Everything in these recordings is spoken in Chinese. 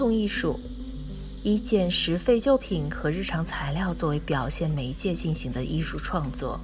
贫穷艺术以捡拾废旧品和日常材料作为表现媒介进行的艺术创作，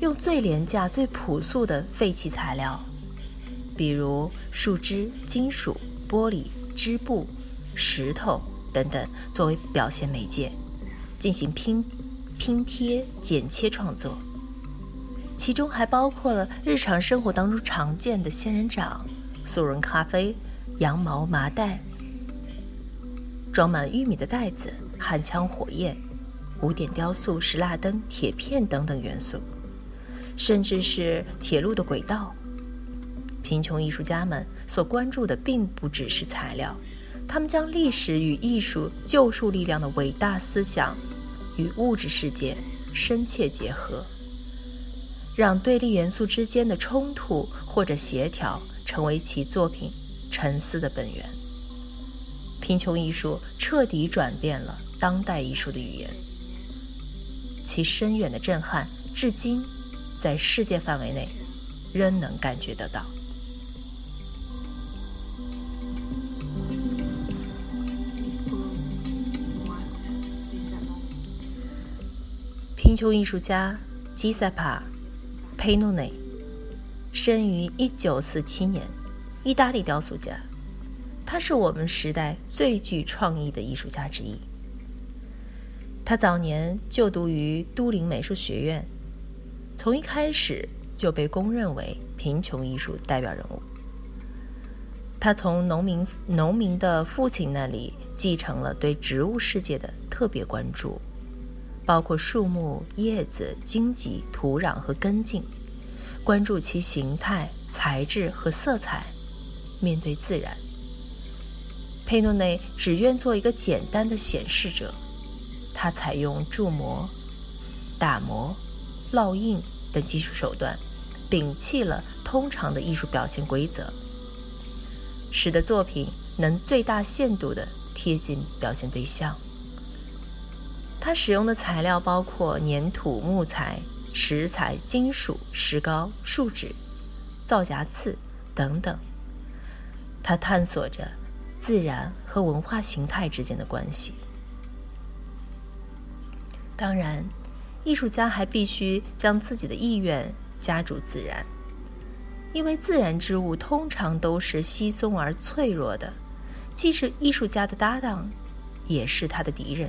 用最廉价、最朴素的废弃材料，比如树枝、金属、玻璃、织布、石头等等，作为表现媒介，进行拼拼贴、剪切创作。其中还包括了日常生活当中常见的仙人掌、速溶咖啡、羊毛麻袋、装满玉米的袋子、焊枪火焰、古典雕塑、石蜡灯、铁片等等元素，甚至是铁路的轨道。贫穷艺术家们所关注的并不只是材料，他们将历史与艺术救赎力量的伟大思想与物质世界深切结合。让对立元素之间的冲突或者协调成为其作品沉思的本源。贫穷艺术彻底转变了当代艺术的语言，其深远的震撼至今在世界范围内仍能感觉得到。贫穷艺术家吉塞帕。佩诺内生于一九四七年，意大利雕塑家，他是我们时代最具创意的艺术家之一。他早年就读于都灵美术学院，从一开始就被公认为贫穷艺术代表人物。他从农民农民的父亲那里继承了对植物世界的特别关注。包括树木、叶子、荆棘、土壤和根茎，关注其形态、材质和色彩。面对自然，佩诺内只愿做一个简单的显示者。他采用铸模、打磨、烙印等技术手段，摒弃了通常的艺术表现规则，使得作品能最大限度地贴近表现对象。他使用的材料包括粘土、木材、石材、金属、石膏、树脂、皂荚刺等等。他探索着自然和文化形态之间的关系。当然，艺术家还必须将自己的意愿加注自然，因为自然之物通常都是稀松而脆弱的，既是艺术家的搭档，也是他的敌人。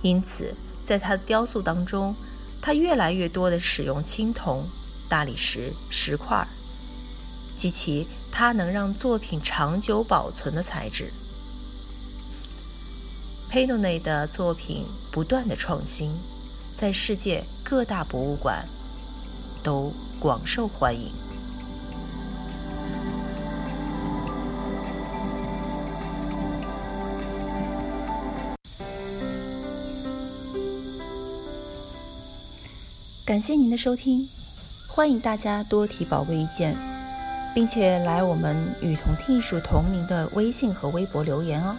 因此，在他的雕塑当中，他越来越多地使用青铜、大理石、石块，及其它能让作品长久保存的材质。佩诺内的作品不断的创新，在世界各大博物馆都广受欢迎。感谢您的收听，欢迎大家多提宝贵意见，并且来我们与同听艺术同名的微信和微博留言哦。